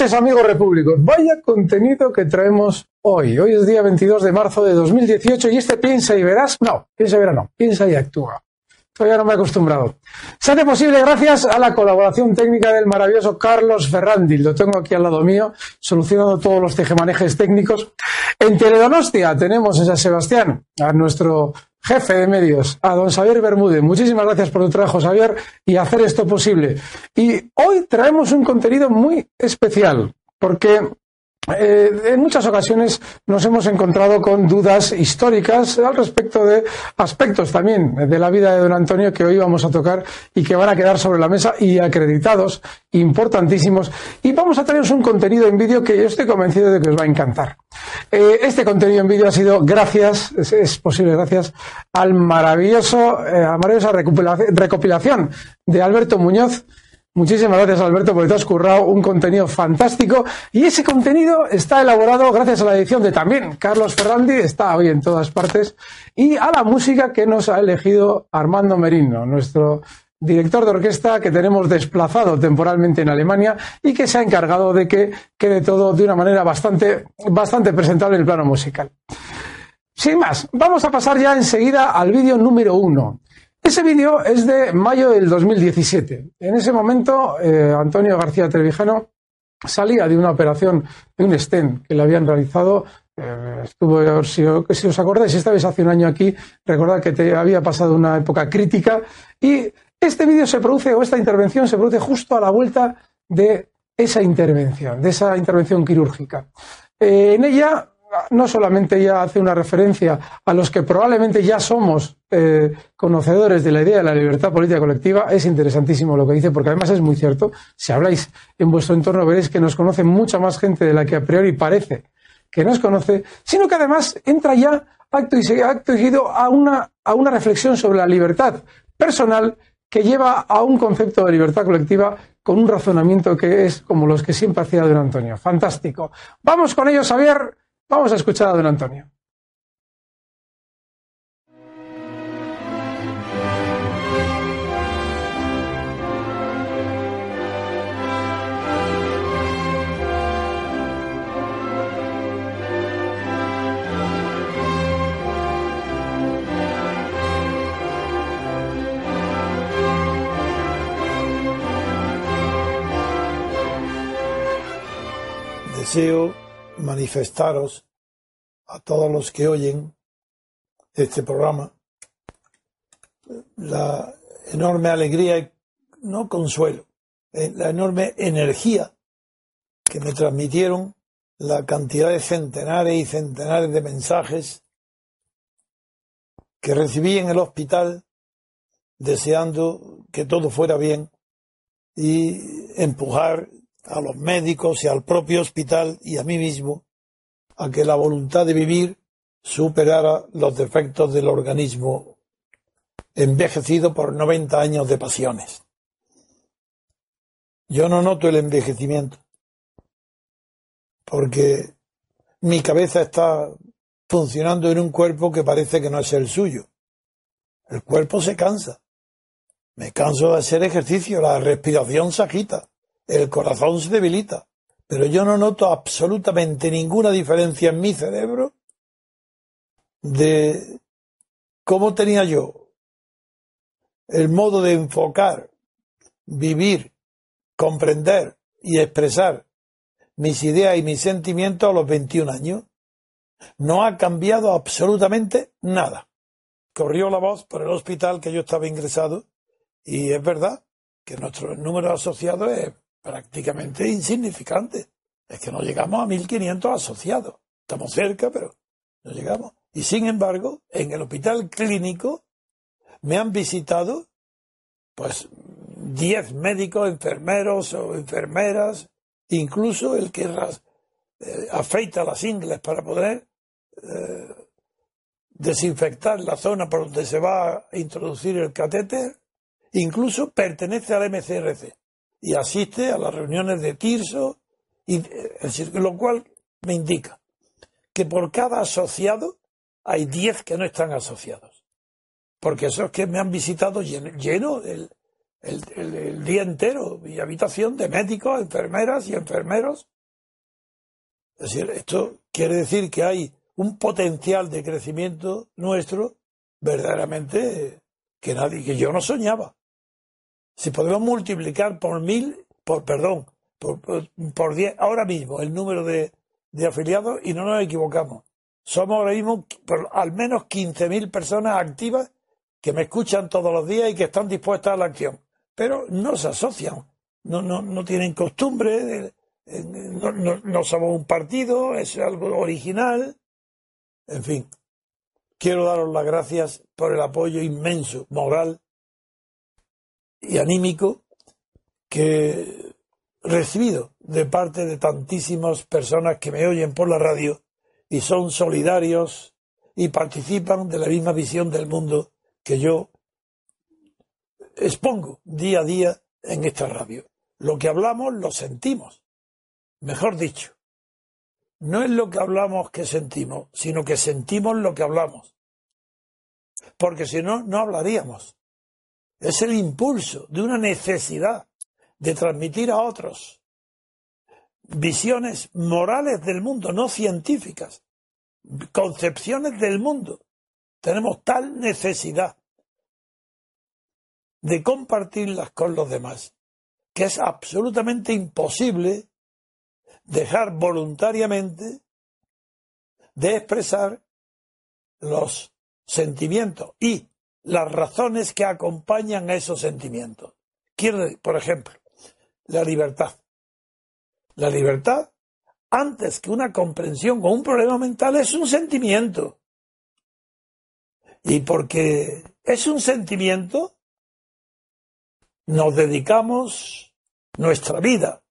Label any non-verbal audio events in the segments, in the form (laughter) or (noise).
Noches, amigos repúblicos. Vaya contenido que traemos hoy. Hoy es día 22 de marzo de 2018 y este piensa y verás. No, piensa y verás no. Piensa y actúa. Todavía no me he acostumbrado. Se hace posible gracias a la colaboración técnica del maravilloso Carlos Ferrandi. Lo tengo aquí al lado mío, solucionando todos los tejemanejes técnicos. En Teledonostia tenemos a Sebastián, a nuestro jefe de medios, a don Xavier Bermúdez. Muchísimas gracias por tu trabajo, Xavier, y hacer esto posible. Y hoy traemos un contenido muy especial, porque eh, en muchas ocasiones nos hemos encontrado con dudas históricas al respecto de aspectos también de la vida de don Antonio que hoy vamos a tocar y que van a quedar sobre la mesa y acreditados, importantísimos. Y vamos a tener un contenido en vídeo que yo estoy convencido de que os va a encantar. Eh, este contenido en vídeo ha sido gracias, es, posible gracias al maravilloso, eh, a maravillosa recopilación de Alberto Muñoz, Muchísimas gracias, Alberto, porque te has currado un contenido fantástico. Y ese contenido está elaborado gracias a la edición de también Carlos Ferrandi, está hoy en todas partes, y a la música que nos ha elegido Armando Merino, nuestro director de orquesta que tenemos desplazado temporalmente en Alemania y que se ha encargado de que quede todo de una manera bastante, bastante presentable en el plano musical. Sin más, vamos a pasar ya enseguida al vídeo número uno. Ese vídeo es de mayo del 2017. En ese momento, eh, Antonio García Trevijano salía de una operación de un stent que le habían realizado. Eh, estuvo, si, si, os acordáis, esta vez hace un año aquí, recordad que te había pasado una época crítica y este vídeo se produce, o esta intervención se produce justo a la vuelta de esa intervención, de esa intervención quirúrgica. Eh, en ella no solamente ya hace una referencia a los que probablemente ya somos eh, conocedores de la idea de la libertad política colectiva, es interesantísimo lo que dice, porque además es muy cierto. Si habláis en vuestro entorno veréis que nos conoce mucha más gente de la que a priori parece que nos conoce, sino que además entra ya acto y seguido a una, a una reflexión sobre la libertad personal que lleva a un concepto de libertad colectiva con un razonamiento que es como los que siempre hacía don Antonio. Fantástico. Vamos con ello, Javier. Vamos a escuchar a don Antonio. Deseo manifestaros a todos los que oyen este programa. La enorme alegría no consuelo, eh, la enorme energía que me transmitieron la cantidad de centenares y centenares de mensajes que recibí en el hospital deseando que todo fuera bien y empujar a los médicos y al propio hospital y a mí mismo a que la voluntad de vivir superara los defectos del organismo envejecido por 90 años de pasiones. Yo no noto el envejecimiento, porque mi cabeza está funcionando en un cuerpo que parece que no es el suyo. El cuerpo se cansa. Me canso de hacer ejercicio, la respiración se agita, el corazón se debilita pero yo no noto absolutamente ninguna diferencia en mi cerebro de cómo tenía yo el modo de enfocar, vivir, comprender y expresar mis ideas y mis sentimientos a los 21 años. No ha cambiado absolutamente nada. Corrió la voz por el hospital que yo estaba ingresado y es verdad que nuestro número asociado es prácticamente insignificante. Es que no llegamos a 1.500 asociados. Estamos cerca, pero no llegamos. Y sin embargo, en el hospital clínico me han visitado pues diez médicos, enfermeros o enfermeras, incluso el que eh, afeita las ingles para poder eh, desinfectar la zona por donde se va a introducir el catéter, incluso pertenece al MCRC y asiste a las reuniones de Tirso, y, eh, lo cual me indica que por cada asociado hay 10 que no están asociados. Porque esos que me han visitado lleno, el, el, día entero, mi habitación de médicos, enfermeras y enfermeros. Es decir, esto quiere decir que hay un potencial de crecimiento nuestro verdaderamente que nadie, que yo no soñaba. Si podemos multiplicar por mil, por perdón, por, diez, ahora mismo el número de, afiliados y no nos equivocamos. Somos ahora mismo por al menos 15.000 personas activas que me escuchan todos los días y que están dispuestas a la acción. Pero no se asocian, no, no, no tienen costumbre, no, no, somos un partido, es algo original. En fin, quiero daros las gracias por el apoyo inmenso, moral y anímico que recibido de parte de tantísimas personas que me oyen por la radio y son solidarios y participan de la misma visión del mundo que yo expongo día a día en esta radio. Lo que hablamos lo sentimos. Mejor dicho, no es lo que hablamos que sentimos, sino que sentimos lo que hablamos. Porque si no, no hablaríamos. Es el impulso de una necesidad de transmitir a otros visiones morales del mundo, no científicas, concepciones del mundo. Tenemos tal necesidad de compartirlas con los demás que es absolutamente imposible dejar voluntariamente de expresar los sentimientos y las razones que acompañan a esos sentimientos. Quiero, por ejemplo, la libertad. La libertad, antes que una comprensión o un problema mental, es un sentimiento. Y porque es un sentimiento, nos dedicamos nuestra vida,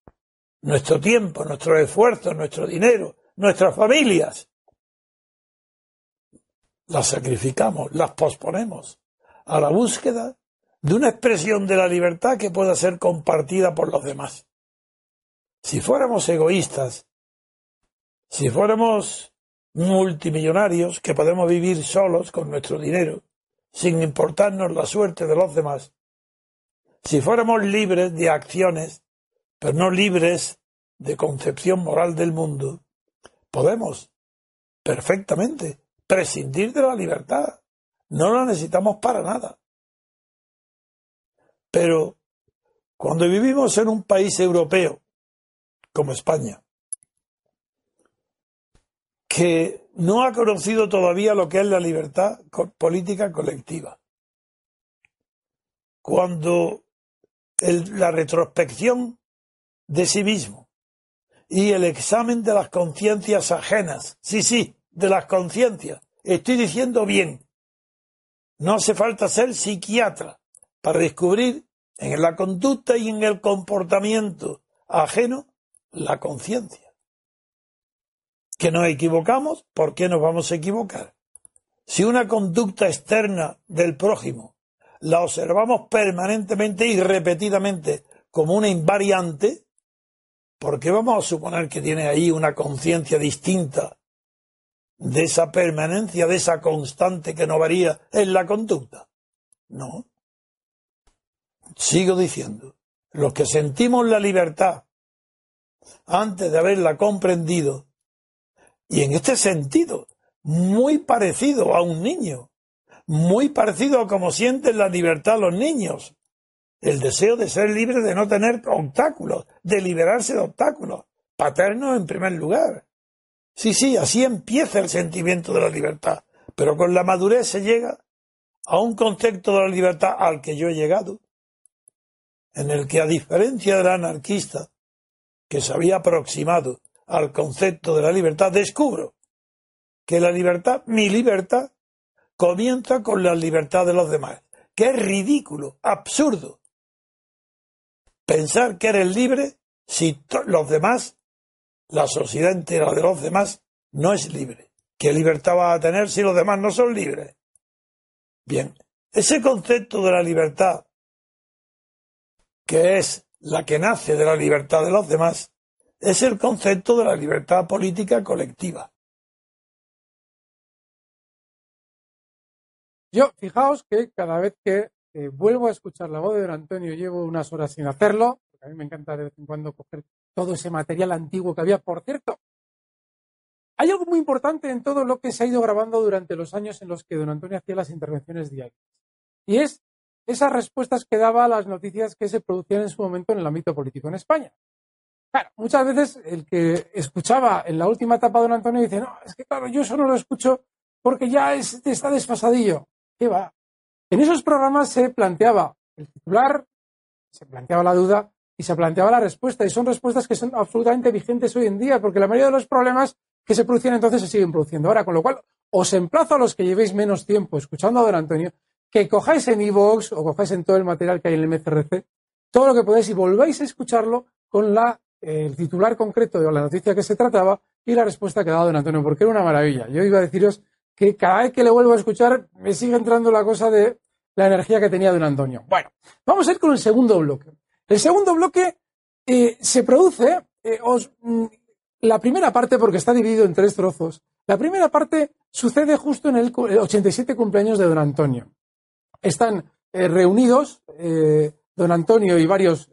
nuestro tiempo, nuestro esfuerzo, nuestro dinero, nuestras familias. Las sacrificamos, las posponemos a la búsqueda de una expresión de la libertad que pueda ser compartida por los demás. Si fuéramos egoístas, si fuéramos multimillonarios que podemos vivir solos con nuestro dinero, sin importarnos la suerte de los demás, si fuéramos libres de acciones, pero no libres de concepción moral del mundo, podemos perfectamente prescindir de la libertad. No la necesitamos para nada. Pero cuando vivimos en un país europeo como España, que no ha conocido todavía lo que es la libertad política colectiva. Cuando la retrospección de sí mismo y el examen de las conciencias ajenas, sí, sí, de las conciencias, estoy diciendo bien, no hace falta ser psiquiatra para descubrir en la conducta y en el comportamiento ajeno la conciencia. Que nos equivocamos, ¿por qué nos vamos a equivocar? Si una conducta externa del prójimo la observamos permanentemente y repetidamente como una invariante, ¿por qué vamos a suponer que tiene ahí una conciencia distinta de esa permanencia, de esa constante que no varía en la conducta? No. Sigo diciendo, los que sentimos la libertad antes de haberla comprendido. Y en este sentido, muy parecido a un niño, muy parecido a como sienten la libertad los niños. El deseo de ser libre de no tener obstáculos, de liberarse de obstáculos, paternos en primer lugar. Sí, sí, así empieza el sentimiento de la libertad, pero con la madurez se llega a un concepto de la libertad al que yo he llegado, en el que a diferencia del anarquista, que se había aproximado al concepto de la libertad, descubro que la libertad, mi libertad, comienza con la libertad de los demás. Que es ridículo, absurdo. Pensar que eres libre si los demás, la sociedad entera de los demás, no es libre. ¿Qué libertad vas a tener si los demás no son libres? Bien, ese concepto de la libertad, que es la que nace de la libertad de los demás, es el concepto de la libertad política colectiva. Yo, fijaos que cada vez que eh, vuelvo a escuchar la voz de don Antonio, llevo unas horas sin hacerlo, porque a mí me encanta de vez en cuando coger todo ese material antiguo que había. Por cierto, hay algo muy importante en todo lo que se ha ido grabando durante los años en los que don Antonio hacía las intervenciones diarias. Y es esas respuestas que daba a las noticias que se producían en su momento en el ámbito político en España. Muchas veces el que escuchaba en la última etapa de don Antonio dice, no, es que claro, yo eso no lo escucho porque ya está desfasadillo. ¿Qué va? En esos programas se planteaba el titular, se planteaba la duda y se planteaba la respuesta. Y son respuestas que son absolutamente vigentes hoy en día, porque la mayoría de los problemas que se producían entonces se siguen produciendo ahora. Con lo cual, os emplazo a los que llevéis menos tiempo escuchando a don Antonio, que cojáis en iVoox o cojáis en todo el material que hay en el MCRC, todo lo que podáis y volváis a escucharlo con la, el titular concreto de la noticia que se trataba y la respuesta que dado don Antonio, porque era una maravilla. Yo iba a deciros que cada vez que le vuelvo a escuchar me sigue entrando la cosa de la energía que tenía don Antonio. Bueno, vamos a ir con el segundo bloque. El segundo bloque eh, se produce, eh, mm, la primera parte, porque está dividido en tres trozos, la primera parte sucede justo en el 87 cumpleaños de don Antonio. Están eh, reunidos don Antonio y varios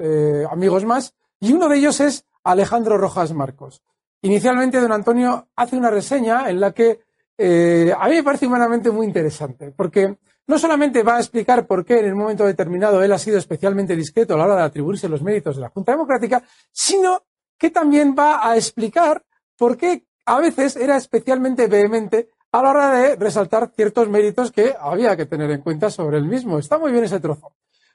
amigos más, y uno de ellos es Alejandro Rojas Marcos. Inicialmente don Antonio hace una reseña en la que a mí me parece humanamente muy interesante, porque no solamente va a explicar por qué en el momento determinado él ha sido especialmente discreto a la hora de atribuirse los méritos de la Junta Democrática, sino que también va a explicar por qué a veces era especialmente vehemente a la hora de resaltar ciertos méritos que había que tener en cuenta sobre el mismo. Está muy bien ese trozo.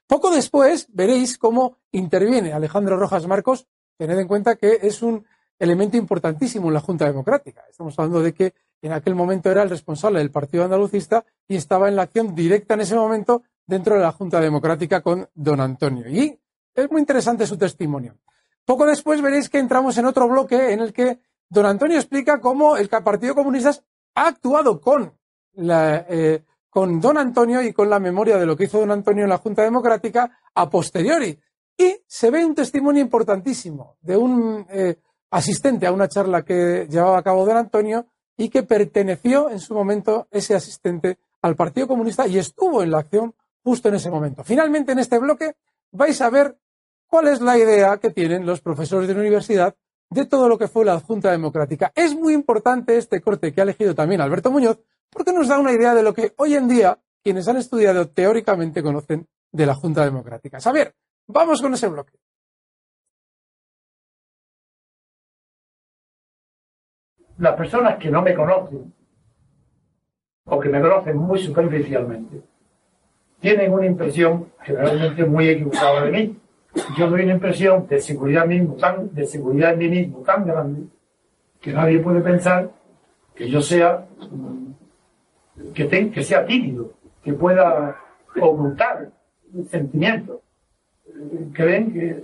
Poco después veréis cómo interviene Alejandro Rojas Marcos. Tened en cuenta que es un elemento importantísimo en la Junta Democrática. Estamos hablando de que en aquel momento era el responsable del Partido Andalucista y estaba en la acción directa en ese momento dentro de la Junta Democrática con don Antonio. Y es muy interesante su testimonio. Poco después veréis que entramos en otro bloque en el que don Antonio explica cómo el Partido Comunista ha actuado con, eh, con don Antonio y con la memoria de lo que hizo don Antonio en la Junta Democrática a posteriori. Y se ve un testimonio importantísimo de un eh, asistente a una charla que llevaba a cabo don Antonio y que perteneció en su momento ese asistente al Partido Comunista y estuvo en la acción justo en ese momento. Finalmente, en este bloque vais a ver cuál es la idea que tienen los profesores de la universidad de todo lo que fue la Junta Democrática. Es muy importante este corte que ha elegido también Alberto Muñoz porque nos da una idea de lo que hoy en día quienes han estudiado teóricamente conocen de la Junta Democrática. A ver, vamos con ese bloque. Las personas que no me conocen o que me conocen muy superficialmente tienen una impresión generalmente muy equivocada de mí. Yo doy una impresión de seguridad mismo tan, de seguridad en mí mismo tan grande que nadie puede pensar que yo sea que, que sea tímido, que pueda ocultar sentimientos. Creen que,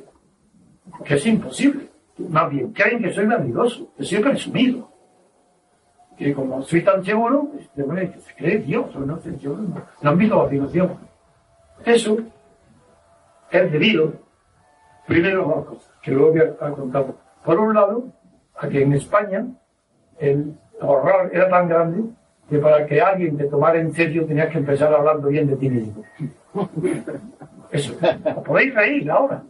que es imposible. Más bien, creen que soy vanidoso, que soy presumido que como soy tan seguro, pues, que se cree Dios, o no sé, yo no, no han visto afirmación. Eso es debido, primero, a dos cosas, que luego voy a, contar. Por un lado, a que en España el horror era tan grande que para que alguien te tomara en serio tenías que empezar hablando bien de ti mismo. Eso. Podéis reír ahora,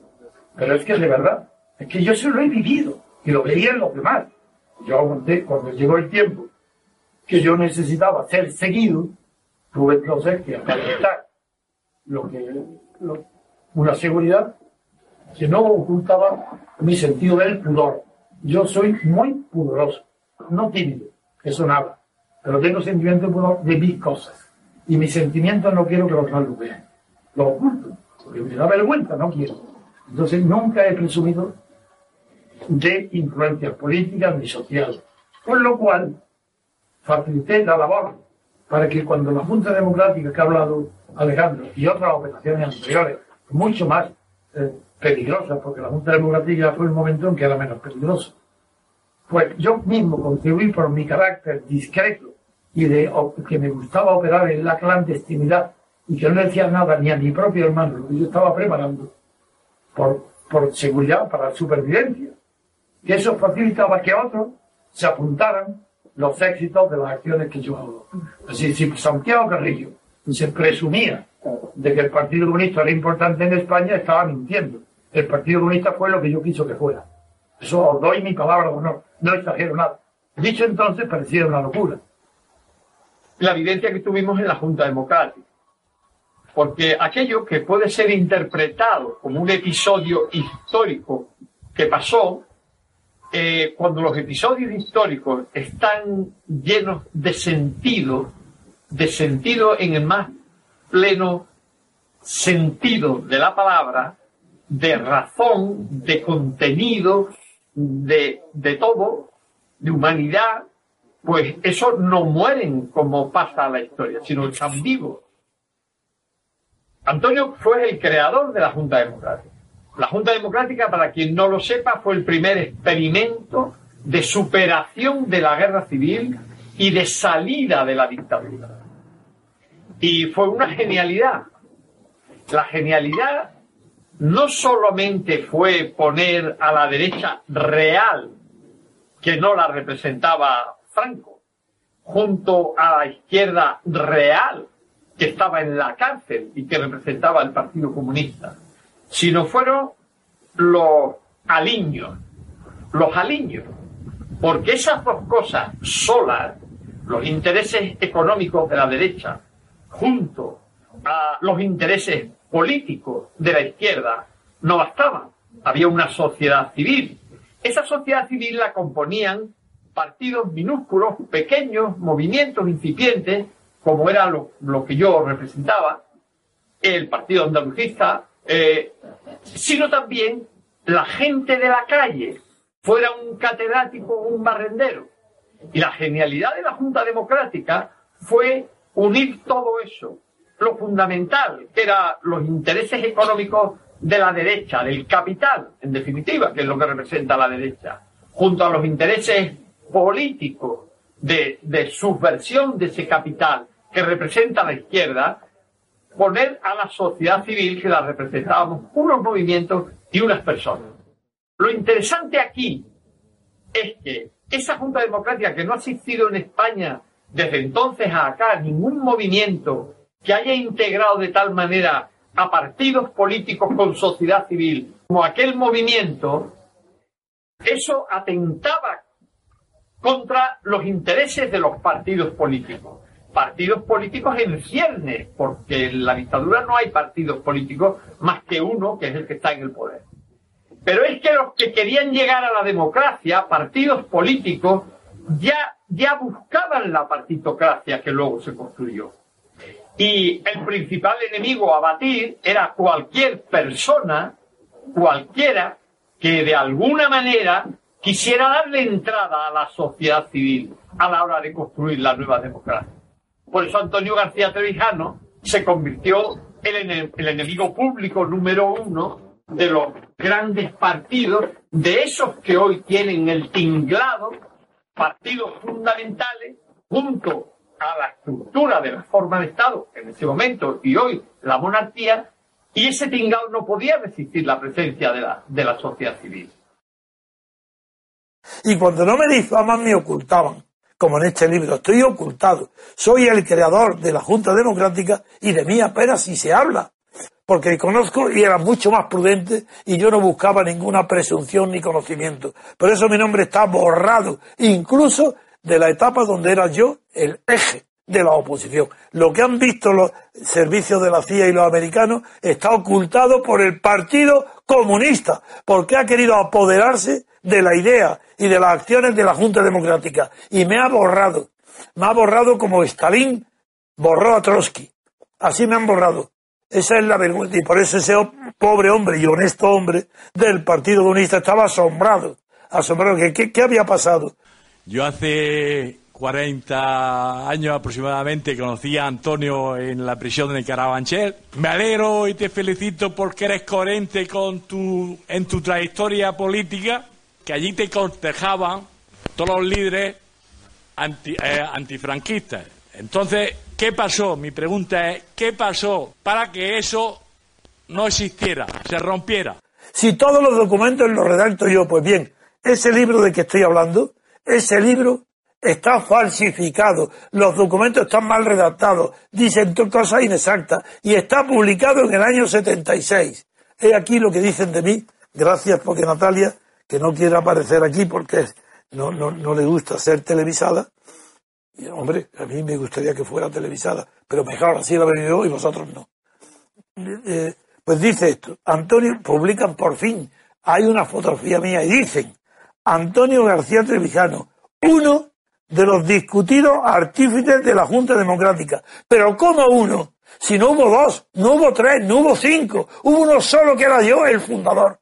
pero es que es de verdad. Es que yo eso lo he vivido y lo veía en los demás. Yo aguanté, cuando llegó el tiempo que yo necesitaba ser seguido, tuve entonces que aparentar lo que, una seguridad que no ocultaba mi sentido del pudor. Yo soy muy pudoroso, no tímido, eso nada, pero tengo sentimiento de pudor de mis cosas. Y mis sentimientos no quiero que los demás lo vean. Lo oculto, porque me da vergüenza, no quiero. Entonces nunca he presumido de influencias políticas ni sociales. Con lo cual, facilité la labor para que cuando la Junta Democrática que ha hablado Alejandro y otras operaciones anteriores, mucho más eh, peligrosas, porque la Junta Democrática fue el momento en que era menos peligroso, pues yo mismo contribuí por mi carácter discreto y de que me gustaba operar en la clandestinidad y que no decía nada ni a mi propio hermano, lo que yo estaba preparando por, por seguridad, para supervivencia. Y eso facilitaba que otros se apuntaran los éxitos de las acciones que yo hago. Así, si Santiago Carrillo se presumía de que el Partido Comunista era importante en España, estaba mintiendo. El Partido Comunista fue lo que yo quiso que fuera. Eso os doy mi palabra de honor, no exagero nada. Dicho entonces, parecía una locura. La vivencia que tuvimos en la Junta Democrática. Porque aquello que puede ser interpretado como un episodio histórico que pasó, eh, cuando los episodios históricos están llenos de sentido, de sentido en el más pleno sentido de la palabra, de razón, de contenido, de, de todo, de humanidad, pues eso no mueren como pasa la historia, sino están vivos. Antonio fue el creador de la Junta Democrática. La Junta Democrática, para quien no lo sepa, fue el primer experimento de superación de la guerra civil y de salida de la dictadura. Y fue una genialidad. La genialidad no solamente fue poner a la derecha real, que no la representaba Franco, junto a la izquierda real, que estaba en la cárcel y que representaba el Partido Comunista, sino fueron los aliños, los aliños, porque esas dos cosas solas, los intereses económicos de la derecha, junto a los intereses políticos de la izquierda, no bastaban. Había una sociedad civil. Esa sociedad civil la componían partidos minúsculos, pequeños, movimientos incipientes, como era lo, que yo representaba, el Partido Andalucista, eh, sino también la gente de la calle, fuera un catedrático o un barrendero. Y la genialidad de la Junta Democrática fue unir todo eso, lo fundamental, que eran los intereses económicos de la derecha, del capital, en definitiva, que es lo que representa la derecha, junto a los intereses políticos de, de subversión de ese capital que representa la izquierda, poner a la sociedad civil que la representábamos unos movimientos y unas personas. Lo interesante aquí es que esa Junta Democrática que no ha existido en España desde entonces a acá ningún movimiento que haya integrado de tal manera a partidos políticos con sociedad civil como aquel movimiento, eso atentaba contra los intereses de los partidos políticos. Partidos políticos en ciernes, porque en la dictadura no hay partidos políticos más que uno, que es el que está en el poder. Pero es que los que querían llegar a la democracia, partidos políticos, ya, ya buscaban la partitocracia que luego se construyó. Y el principal enemigo a batir era cualquier persona, cualquiera, que de alguna manera quisiera darle entrada a la sociedad civil a la hora de construir la nueva democracia. Por eso Antonio García Trevijano se convirtió en el enemigo público número uno de los grandes partidos, de esos que hoy tienen el tinglado, partidos fundamentales, junto a la estructura de la forma de Estado en ese momento y hoy la monarquía, y ese tinglado no podía resistir la presencia de la, sociedad civil. Y cuando no me difaman me ocultaban, como en este libro, estoy ocultado. Soy el creador de la Junta Democrática y de mí apenas si se habla porque conozco y era mucho más prudente y yo no buscaba ninguna presunción ni conocimiento. Por eso mi nombre está borrado, incluso de la etapa donde era yo el eje de la oposición. Lo que han visto los servicios de la CIA y los americanos está ocultado por el Partido Comunista, porque ha querido apoderarse de la idea y de las acciones de la Junta Democrática. Y me ha borrado. Me ha borrado como Stalin borró a Trotsky. Así me han borrado. Esa es la vergüenza. Y por eso ese pobre hombre y honesto hombre del Partido Comunista estaba asombrado. Asombrado. ¿Qué, qué había pasado? Yo hace 40 años aproximadamente conocí a Antonio en la prisión de Carabanchel. Me alegro y te felicito porque eres coherente con tu, en tu trayectoria política, que allí te cortejaban todos los líderes eh, antifranquistas. Entonces, ¿qué pasó? Mi pregunta es, ¿qué pasó para que eso no existiera, se rompiera? Si todos los documentos los redacto yo, pues bien, ese libro de que estoy hablando, ese libro está falsificado, los documentos están mal redactados, dicen cosas inexactas y está publicado en el año 76. He aquí lo que dicen de mí, gracias porque Natalia, que no quiere aparecer aquí porque no, no, no le gusta ser televisada, y, hombre, a mí me gustaría que fuera televisada, pero mejor así la venido y vosotros no. Eh, pues dice esto, Antonio, publican por fin, hay una fotografía mía y dicen, Antonio García Trevijano, uno de los discutidos artífices de la Junta Democrática. Pero ¿cómo uno? Si no hubo dos, no hubo tres, no hubo cinco, hubo uno solo que era yo, el fundador.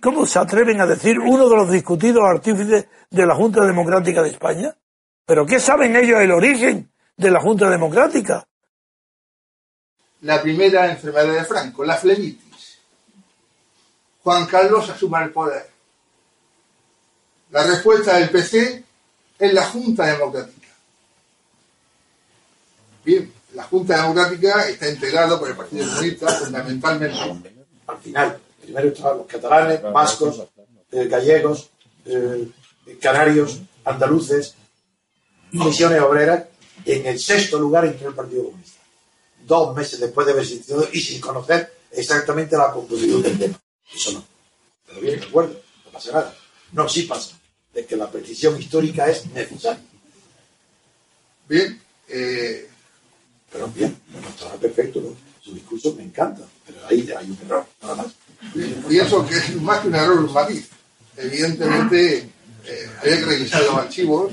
¿Cómo se atreven a decir uno de los discutidos artífices de la Junta Democrática de España? ¿Pero qué saben ellos el origen de la Junta Democrática? La primera enfermedad de Franco, la flemitis. Juan Carlos asume el poder. La respuesta del PC es la Junta Democrática. Bien, la Junta Democrática está integrada por el Partido Comunista fundamentalmente. Al final, primero estaban los catalanes, vascos, eh, gallegos, eh, canarios, andaluces, misiones obreras, en el sexto lugar entró el Partido Comunista. Dos meses después de haber existido y sin conocer exactamente la composición del tema. Eso no. Pero bien, de acuerdo, no pasa nada. No, sí pasa de que la precisión histórica es necesaria. Bien, eh... pero bien, no está perfecto, ¿no? su discurso me encanta, pero ahí hay un error, nada más. Pienso que es más que un error, un matiz. Evidentemente, eh, había que revisar los archivos.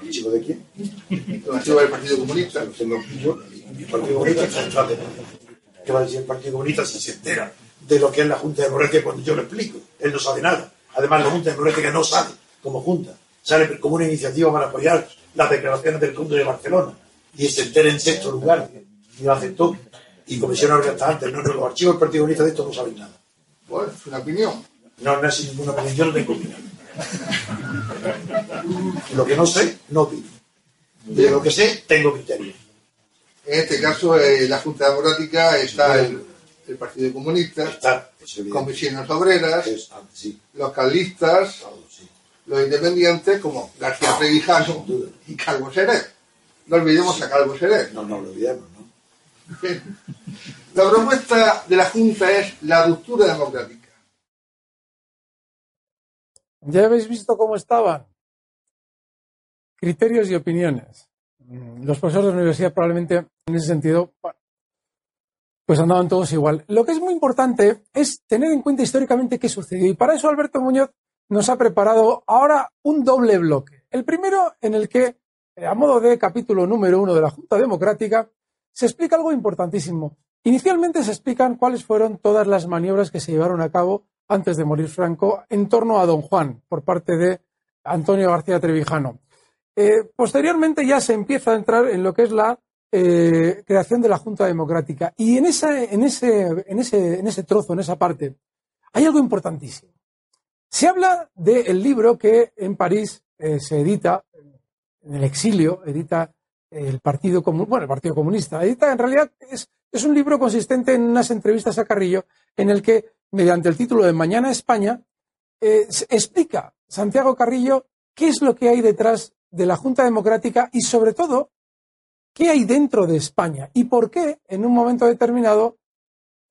¿Archivos de quién? Los archivos del Partido Comunista. Los el Partido Comunista está detrás de ¿Qué va a decir el Partido Comunista si se entera de lo que es la Junta de Democrática cuando yo lo explico? Él no sabe nada. Además, la Junta de Democrática no sabe como Junta. Sale como una iniciativa para apoyar las declaraciones del Conde de Barcelona y se entera en sexto lugar y lo aceptó. Y Comisión hasta antes, no, no, los archivos del Partido Comunista de esto no saben nada. Bueno, es una opinión. No, no es ninguna opinión, yo no tengo opinión. lo que no sé, no opino. De lo que sé, tengo criterio. En este caso, eh, la Junta Democrática está el, el Partido Comunista, está, comisiones obreras, sí. los carlistas, los independientes como García Trevijano y Calvo Seré. No olvidemos a Calvo Seré. No, no lo olvidemos. (laughs) La propuesta de la Junta es la ruptura democrática. Ya habéis visto cómo estaban. Criterios y opiniones. Los profesores de la universidad probablemente en ese sentido, pues andaban todos igual. Lo que es muy importante es tener en cuenta históricamente qué sucedió. Y para eso Alberto Muñoz nos ha preparado ahora un doble bloque. El primero en el que, a modo de capítulo número uno de la Junta Democrática, se explica algo importantísimo. Inicialmente se explican cuáles fueron todas las maniobras que se llevaron a cabo antes de morir Franco en torno a don Juan por parte de Antonio García Trevijano. Eh, posteriormente ya se empieza a entrar en lo que es la eh, creación de la Junta Democrática. Y en, en, ese, en, ese, en ese trozo, en esa parte, hay algo importantísimo. Se habla del libro que en París eh, se edita, en el exilio, edita el Partido bueno, el Partido Comunista. En realidad, es, es un libro consistente en unas entrevistas a Carrillo, en el que, mediante el título de Mañana España, eh, explica Santiago Carrillo qué es lo que hay detrás de la Junta Democrática y, sobre todo, qué hay dentro de España y por qué, en un momento determinado,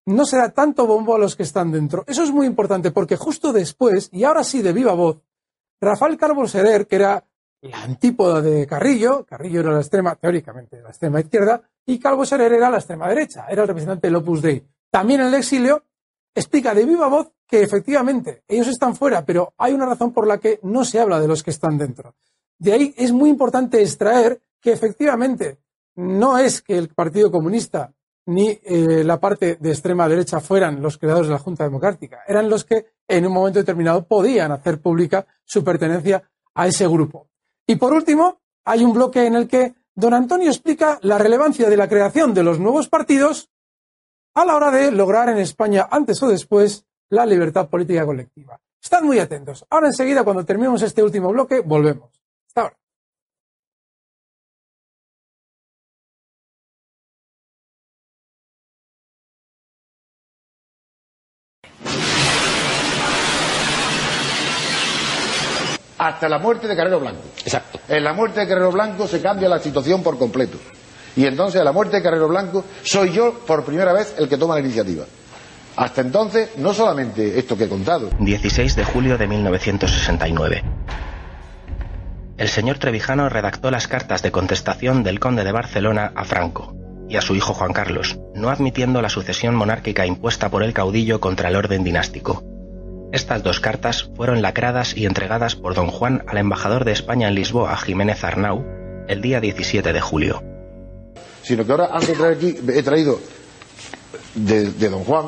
no se da tanto bombo a los que están dentro. Eso es muy importante porque justo después, y ahora sí de viva voz, Rafael Carbo Serer, que era la antípoda de Carrillo, Carrillo era la extrema, teóricamente, la extrema izquierda, y Calvo Serer era la extrema derecha, era el representante del Opus Dei. También en el exilio explica de viva voz que efectivamente ellos están fuera, pero hay una razón por la que no se habla de los que están dentro. De ahí es muy importante extraer que efectivamente no es que el Partido Comunista ni eh, la parte de extrema derecha fueran los creadores de la Junta Democrática. Eran los que en un momento determinado podían hacer pública su pertenencia a ese grupo. Y por último, hay un bloque en el que don Antonio explica la relevancia de la creación de los nuevos partidos a la hora de lograr en España, antes o después, la libertad política colectiva. Están muy atentos. Ahora enseguida, cuando terminemos este último bloque, volvemos. Hasta la muerte de Carrero Blanco. Exacto. En la muerte de Carrero Blanco se cambia la situación por completo. Y entonces a la muerte de Carrero Blanco soy yo por primera vez el que toma la iniciativa. Hasta entonces, no solamente esto que he contado. 16 de julio de 1969. El señor Trevijano redactó las cartas de contestación del conde de Barcelona a Franco y a su hijo Juan Carlos, no admitiendo la sucesión monárquica impuesta por el caudillo contra el orden dinástico. Estas dos cartas fueron lacradas y entregadas por don Juan al embajador de España en Lisboa, Jiménez Arnau, el día 17 de julio. Sino que ahora antes de traer aquí he traído de, de don Juan,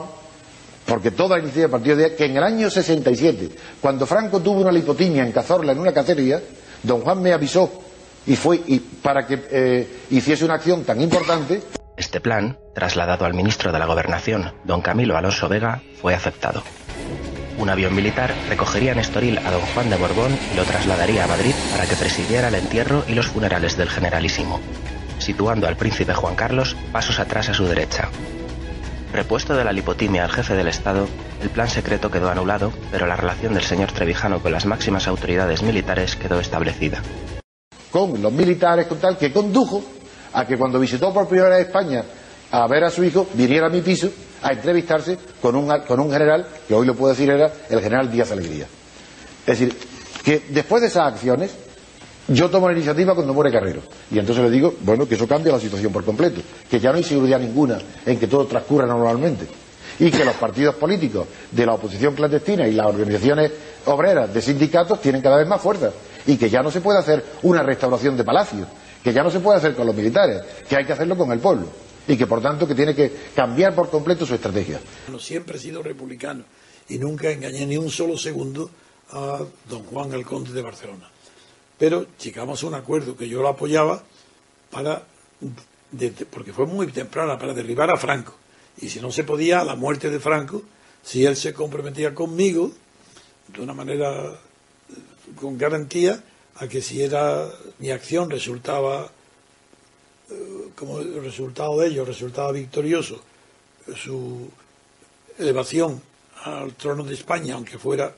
porque toda la iniciativa partió de que en el año 67, cuando Franco tuvo una lipotimia en Cazorla, en una cacería, don Juan me avisó y fue y para que eh, hiciese una acción tan importante. Este plan, trasladado al ministro de la Gobernación, don Camilo Alonso Vega, fue aceptado. Un avión militar recogería en Estoril a don Juan de Borbón y lo trasladaría a Madrid para que presidiera el entierro y los funerales del generalísimo, situando al príncipe Juan Carlos pasos atrás a su derecha. Repuesto de la lipotimia al jefe del Estado, el plan secreto quedó anulado, pero la relación del señor Trevijano con las máximas autoridades militares quedó establecida. Con los militares, con tal, que condujo a que cuando visitó por primera vez España a ver a su hijo, viniera a mi piso a entrevistarse con un, con un general, que hoy lo puedo decir era el general Díaz Alegría. Es decir, que después de esas acciones, yo tomo la iniciativa cuando muere Carrero. Y entonces le digo, bueno, que eso cambia la situación por completo, que ya no hay seguridad ninguna en que todo transcurra normalmente. Y que los partidos políticos de la oposición clandestina y las organizaciones obreras de sindicatos tienen cada vez más fuerza. Y que ya no se puede hacer una restauración de palacios, que ya no se puede hacer con los militares, que hay que hacerlo con el pueblo. Y que por tanto que tiene que cambiar por completo su estrategia. Siempre he sido republicano y nunca engañé ni un solo segundo a don Juan el Conde de Barcelona pero llegamos a un acuerdo que yo lo apoyaba para porque fue muy temprana para derribar a Franco y si no se podía a la muerte de Franco si él se comprometía conmigo de una manera con garantía a que si era mi acción resultaba eh, como el resultado de ello resultaba victorioso su elevación al trono de España aunque fuera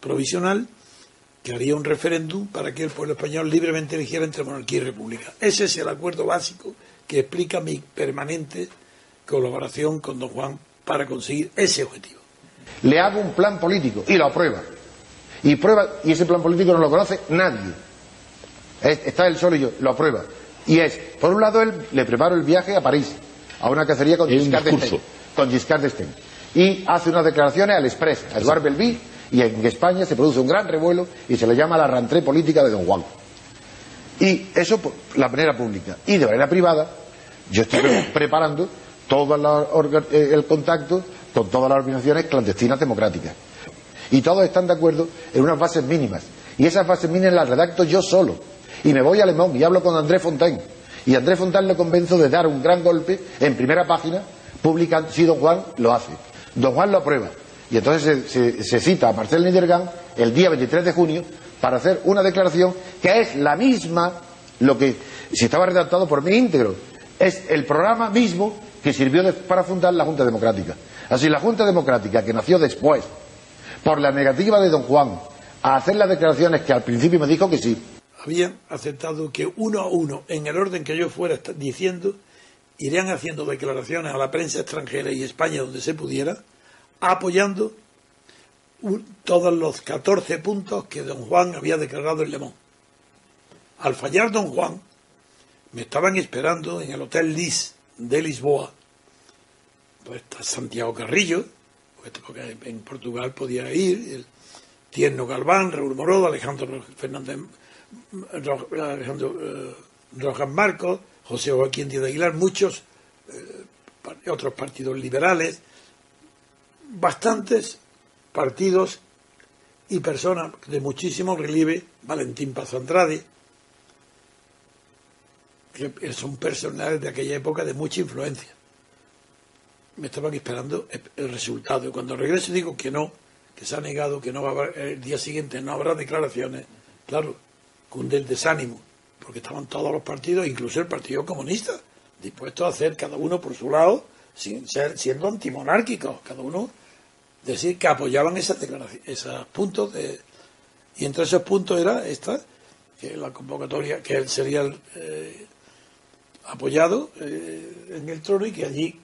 provisional que haría un referéndum para que el pueblo español libremente eligiera entre monarquía y república. Ese es el acuerdo básico que explica mi permanente colaboración con don Juan para conseguir ese objetivo. Le hago un plan político y lo aprueba. Y prueba, y ese plan político no lo conoce nadie. Está él solo y yo, lo aprueba. Y es, por un lado, él le preparo el viaje a París, a una cacería con Giscard d'Estaing. Con Giscard d'Estaing. Y hace unas declaraciones al Express, a Eduard Belví, y en España se produce un gran revuelo y se le llama la rentrée política de Don Juan. Y eso la manera pública. Y de manera privada, yo estoy (coughs) preparando todo eh, el contacto con todas las organizaciones clandestinas democráticas. Y todos están de acuerdo en unas bases mínimas. Y esas bases mínimas las redacto yo solo. Y me voy a Alemán y hablo con André Fontaine. Y André Fontaine le convenzo de dar un gran golpe en primera página, publicando si Don Juan lo hace. Don Juan lo aprueba. Y entonces se, cita a Marcel Niedergang el día 23 de junio para hacer una declaración que es la misma, lo que si estaba redactado por mí íntegro, es el programa mismo que sirvió para fundar la Junta Democrática. Así, la Junta Democrática, que nació después, por la negativa de don Juan a hacer las declaraciones que al principio me dijo que sí. Habían aceptado que uno a uno, en el orden que yo fuera diciendo, irían haciendo declaraciones a la prensa extranjera y España donde se pudiera, apoyando todos los 14 puntos que don Juan había declarado en Le Al fallar don Juan, me estaban esperando en el Hotel Lis de Lisboa, pues está Santiago Carrillo, porque en Portugal podía ir, Tierno Galván, Raúl Morodo, Alejandro Fernández, Rojas Marcos, José Joaquín Díaz Aguilar, muchos eh, otros partidos liberales, bastantes partidos y personas de muchísimo relieve, Valentín Paz Andrade, que son personales de aquella época de mucha influencia. Me estaban esperando el resultado. Y cuando regreso digo que no, que se ha negado, que no va a haber, el día siguiente no habrá declaraciones. Claro, cunde el desánimo, porque estaban todos los partidos, incluso el Partido Comunista, dispuestos a hacer cada uno por su lado, sin ser, siendo antimonárquicos, cada uno decir que apoyaban esas esos puntos de, y entre esos puntos era esta, que la convocatoria, que él sería eh, apoyado eh, en el trono y que allí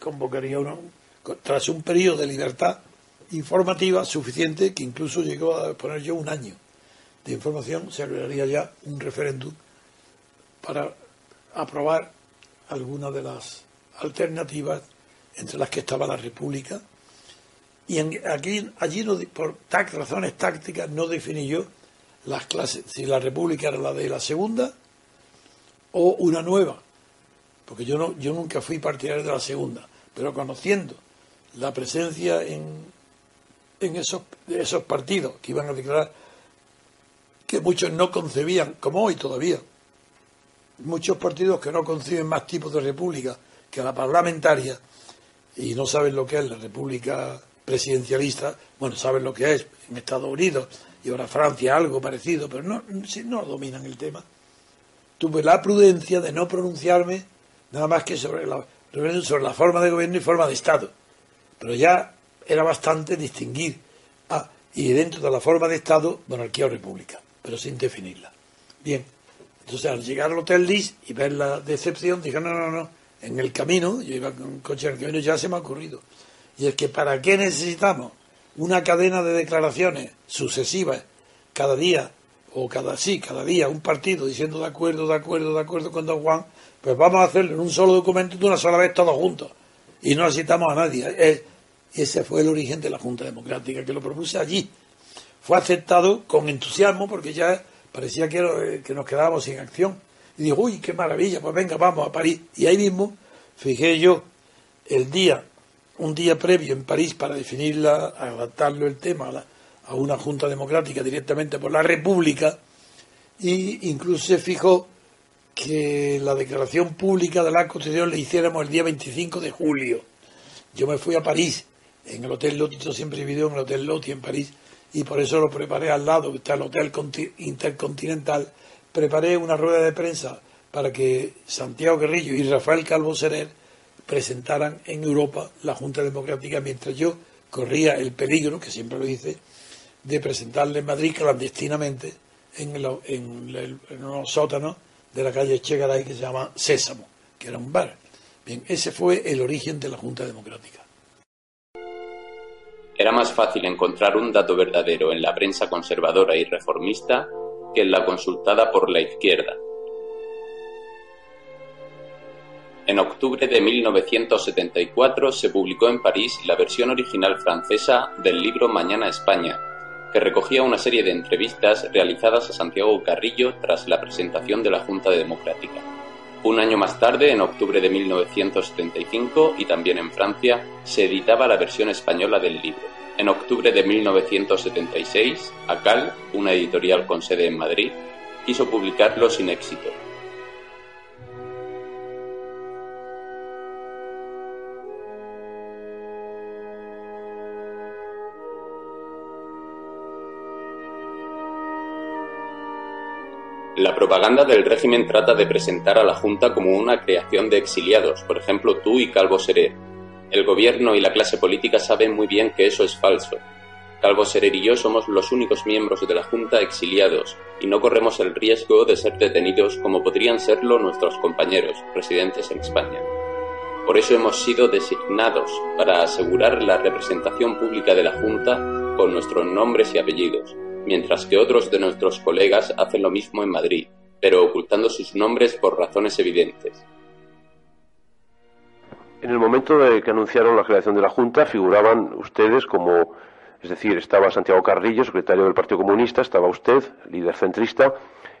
convocaría uno, tras un periodo de libertad informativa suficiente que incluso llegó a poner yo un año de información, se haría ya un referéndum para aprobar algunas de las alternativas entre las que estaba la República. Y aquí, allí, no, por razones tácticas, no definí yo las clases, si la República era la de la segunda o una nueva, porque yo, no, yo nunca fui partidario de la segunda, pero conociendo la presencia en, en esos, esos partidos que iban a declarar que muchos no concebían, como hoy todavía, muchos partidos que no conciben más tipos de república que la parlamentaria y no saben lo que es la república presidencialista, bueno, saben lo que es en Estados Unidos y ahora Francia algo parecido, pero no, no dominan el tema. Tuve la prudencia de no pronunciarme nada más que sobre la, sobre la forma de gobierno y forma de Estado. Pero ya era bastante distinguir ah, y dentro de la forma de Estado, monarquía o república, pero sin definirla. Bien, entonces al llegar al Hotel Lis y ver la decepción, dije, no, no, no, en el camino, yo iba con un coche en el camino, ya se me ha ocurrido. Y es que ¿para qué necesitamos una cadena de declaraciones sucesivas cada día, o cada sí, cada día, un partido diciendo de acuerdo, de acuerdo, de acuerdo con Don Juan? Pues vamos a hacerlo en un solo documento de una sola vez todos juntos. Y no necesitamos a nadie. Ese fue el origen de la Junta Democrática, que lo propuse allí. Fue aceptado con entusiasmo porque ya parecía que, eh, nos quedábamos sin acción. Y digo, uy, qué maravilla, pues venga, vamos a París. Y ahí mismo fijé yo el día, un día previo en París para definirla, adaptarlo el tema a, a una Junta Democrática directamente por la República, y incluso se fijó que la declaración pública de la Constitución le hiciéramos el día 25 de julio. Yo me fui a París en el Hotel Loti, yo siempre he vivido en el Hotel Loti en París, y por eso lo preparé al lado, que está el Hotel Intercontinental, preparé una rueda de prensa para que Santiago Guerrillo y Rafael Calvo Serer presentaran en Europa la Junta Democrática, mientras yo corría el peligro, que siempre lo hice, de presentarle en Madrid clandestinamente en, el, en, sótanos de la calle Chegaray que se llama Sésamo, que era un bar. Bien, ese fue el origen de la Junta Democrática. Era más fácil encontrar un dato verdadero en la prensa conservadora y reformista que en la consultada por la izquierda. En octubre de 1974 se publicó en París la versión original francesa del libro Mañana España, que recogía una serie de entrevistas realizadas a Santiago Carrillo tras la presentación de la Junta Democrática. Un año más tarde, en octubre de 1975, y también en Francia, se editaba la versión española del libro. En octubre de 1976, ACAL, una editorial con sede en Madrid, quiso publicarlo sin éxito, propaganda del régimen trata de presentar a la Junta como una creación de exiliados, por ejemplo tú y Calvo Serer. El gobierno y la clase política saben muy bien que eso es falso. Calvo Serer y yo somos los únicos miembros de la Junta exiliados y no corremos el riesgo de ser detenidos como podrían serlo nuestros compañeros residentes en España. Por eso hemos sido designados para asegurar la representación pública de la Junta con nuestros nombres y apellidos, mientras que otros de nuestros colegas hacen lo mismo en Madrid, pero ocultando sus nombres por razones evidentes. En el momento de que anunciaron la creación de la Junta, figuraban ustedes como, es decir, estaba Santiago Carrillo, secretario del Partido Comunista, estaba usted, líder centrista,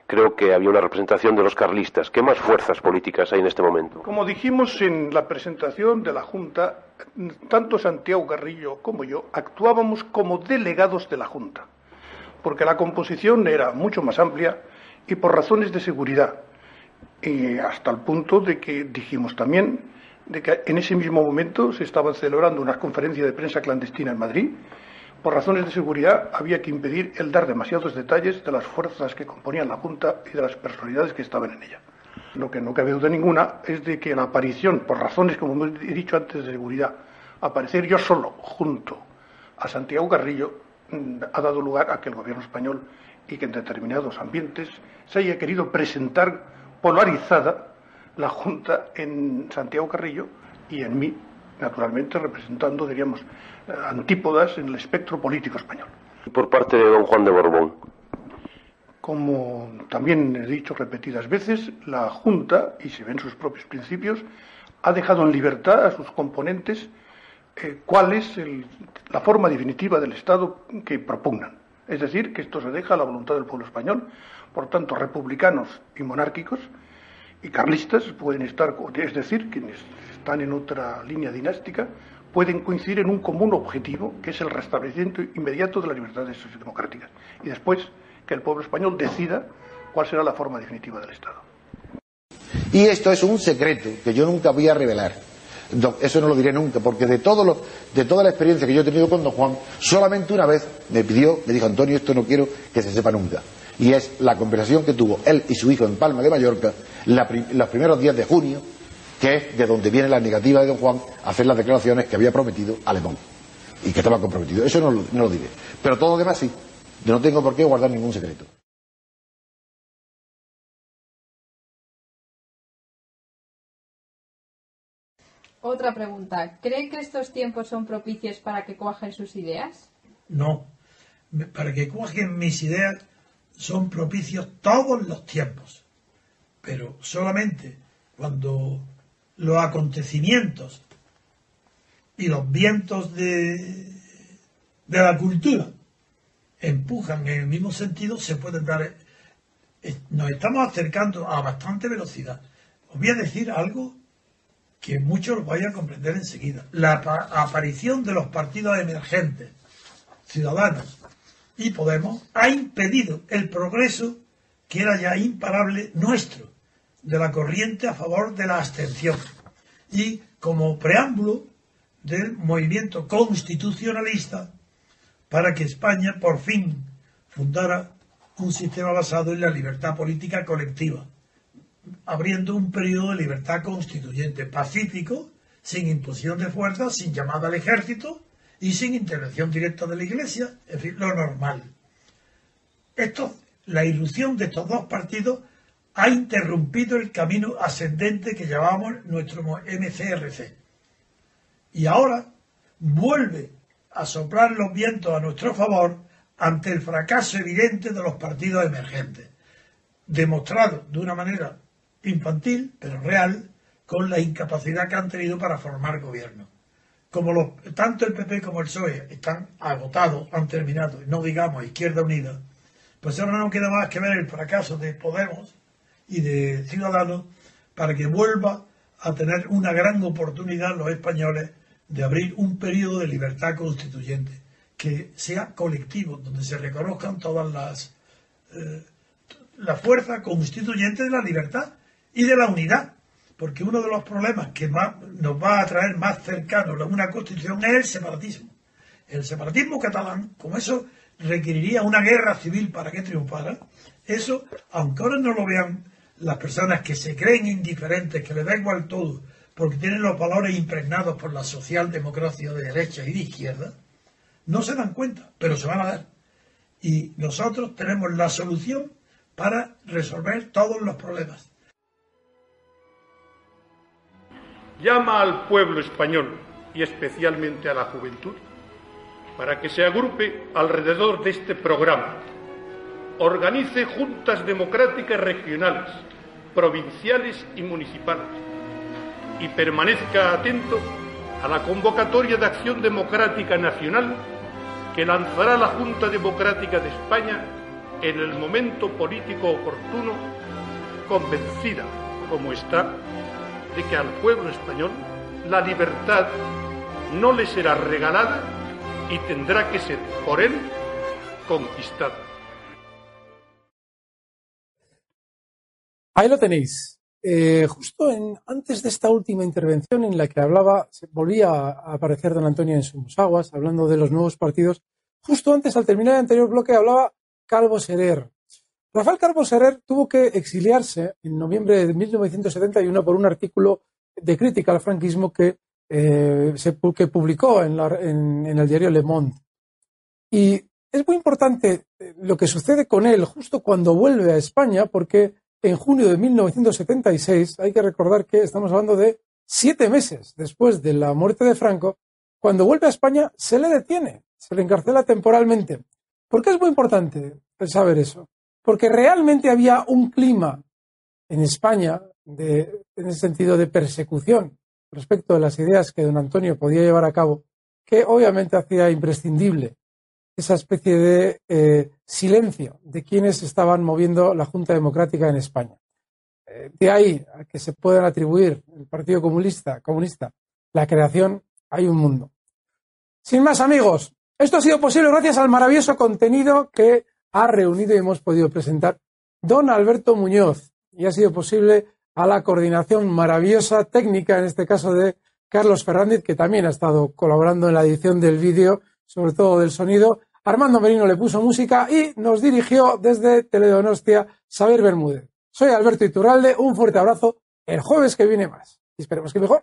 creo que había una representación de los carlistas. ¿Qué más fuerzas políticas hay en este momento? Como dijimos en la presentación de la Junta, tanto Santiago Carrillo como yo actuábamos como delegados de la Junta porque la composición era mucho más amplia y por razones de seguridad hasta el punto de que dijimos también de que en ese mismo momento se estaban celebrando unas conferencias de prensa clandestina en Madrid. Por razones de seguridad había que impedir el dar demasiados detalles de las fuerzas que componían la Junta y de las personalidades que estaban en ella. Lo que no cabe duda ninguna es de que la aparición, por razones, como he dicho antes, de seguridad, aparecer yo solo junto a Santiago Carrillo ha dado lugar a que el gobierno español y que en determinados ambientes se haya querido presentar polarizada la Junta en Santiago Carrillo y en mí, naturalmente representando, diríamos, eh, antípodas en el espectro político español. Por parte de don Juan de Borbón. Como también he dicho repetidas veces, la Junta, y se ven sus propios principios, ha dejado en libertad a sus componentes eh, cuál es la forma definitiva del Estado que propugnan. Es decir, que esto se deja a la voluntad del pueblo español. Por tanto, republicanos y monárquicos y carlistas pueden estar, es decir, quienes están en otra línea dinástica, pueden coincidir en un común objetivo, que es el restablecimiento inmediato de las libertades democráticas. Y después, que el pueblo español decida cuál será la forma definitiva del Estado. Y esto es un secreto que yo nunca voy a revelar. Eso no lo diré nunca, porque de, todo de toda la experiencia que yo he tenido con don Juan, solamente una vez me pidió, me dijo Antonio, esto no quiero que se sepa nunca. Y es la conversación que tuvo él y su hijo en Palma de Mallorca los primeros días de junio, que es de donde viene la negativa de don Juan a hacer las declaraciones que había prometido a Alemán y que estaba comprometido. Eso no, no lo diré. Pero todo lo demás sí. Yo no tengo por qué guardar ningún secreto. Otra pregunta. ¿Cree que estos tiempos son propicios para que cuajen sus ideas? No. Para que cuajen mis ideas son propicios todos los tiempos. Pero solamente cuando los acontecimientos y los vientos de, de la cultura empujan en el mismo sentido, se pueden dar. Nos estamos acercando a bastante velocidad. Os voy a decir algo que muchos vayan a comprender enseguida. La aparición de los partidos emergentes, Ciudadanos y Podemos, ha impedido el progreso que era ya imparable nuestro, de la corriente a favor de la abstención. Y como preámbulo del movimiento constitucionalista para que España por fin fundara un sistema basado en la libertad política colectiva abriendo un periodo de libertad constituyente pacífico, sin imposición de fuerza, sin llamada al ejército y sin intervención directa de la Iglesia, es decir, lo normal. Esto, la irrupción de estos dos partidos ha interrumpido el camino ascendente que llamamos nuestro MCRC. Y ahora vuelve a soplar los vientos a nuestro favor ante el fracaso evidente de los partidos emergentes, demostrado de una manera infantil, pero real, con la incapacidad que han tenido para formar gobierno. Como los, tanto el PP como el PSOE están agotados, han terminado, no digamos Izquierda Unida, pues ahora no queda más que ver el fracaso de Podemos y de Ciudadanos para que vuelva a tener una gran oportunidad los españoles de abrir un periodo de libertad constituyente que sea colectivo, donde se reconozcan todas las eh, la fuerza constituyente de la libertad y de la unidad, porque uno de los problemas que más nos va a traer más cercano a una constitución es el separatismo. El separatismo catalán, como eso requeriría una guerra civil para que triunfara, eso, aunque ahora no lo vean las personas que se creen indiferentes, que le da igual todo, porque tienen los valores impregnados por la socialdemocracia de derecha y de izquierda, no se dan cuenta, pero se van a dar. Y nosotros tenemos la solución para resolver todos los problemas. Llama al pueblo español y especialmente a la juventud para que se agrupe alrededor de este programa, organice juntas democráticas regionales, provinciales y municipales y permanezca atento a la convocatoria de acción democrática nacional que lanzará la Junta Democrática de España en el momento político oportuno, convencida, como está, de que al pueblo español la libertad no le será regalada y tendrá que ser por él conquistada. Ahí lo tenéis. eh, justo en, antes de esta última intervención en la que hablaba, volvía a aparecer don Antonio en sus aguas, hablando de los nuevos partidos, justo antes, al terminar el anterior bloque, hablaba Calvo Serer. Rafael Calvo Serer tuvo que exiliarse en noviembre de 1971 por un artículo de crítica al franquismo que, eh, que publicó en, en el diario Le Monde. Y es muy importante eh, lo que sucede con él justo cuando vuelve a España, porque en junio de 1976, hay que recordar que estamos hablando de siete meses después de la muerte de Franco, cuando vuelve a España se le detiene, se le encarcela temporalmente. ¿Por qué es muy importante saber eso? Porque realmente había un clima en España en el sentido de persecución respecto de las ideas que don Antonio podía llevar a cabo, que obviamente hacía imprescindible esa especie de eh, silencio de quienes estaban moviendo la Junta Democrática en España. Eh, de ahí a que se puedan atribuir el Partido Comunista, comunista la creación, hay un mundo. Sin más amigos, esto ha sido posible gracias al maravilloso contenido que ha reunido y hemos podido presentar don Alberto Muñoz y ha sido posible a la coordinación maravillosa técnica, en este caso de Carlos Fernández, que también ha estado colaborando en la edición del vídeo, sobre todo del sonido, Armando Merino le puso música y nos dirigió desde Teledonostia Saber Bermúdez. Soy Alberto Iturralde, un fuerte abrazo. El jueves que viene más. Y esperemos que mejor.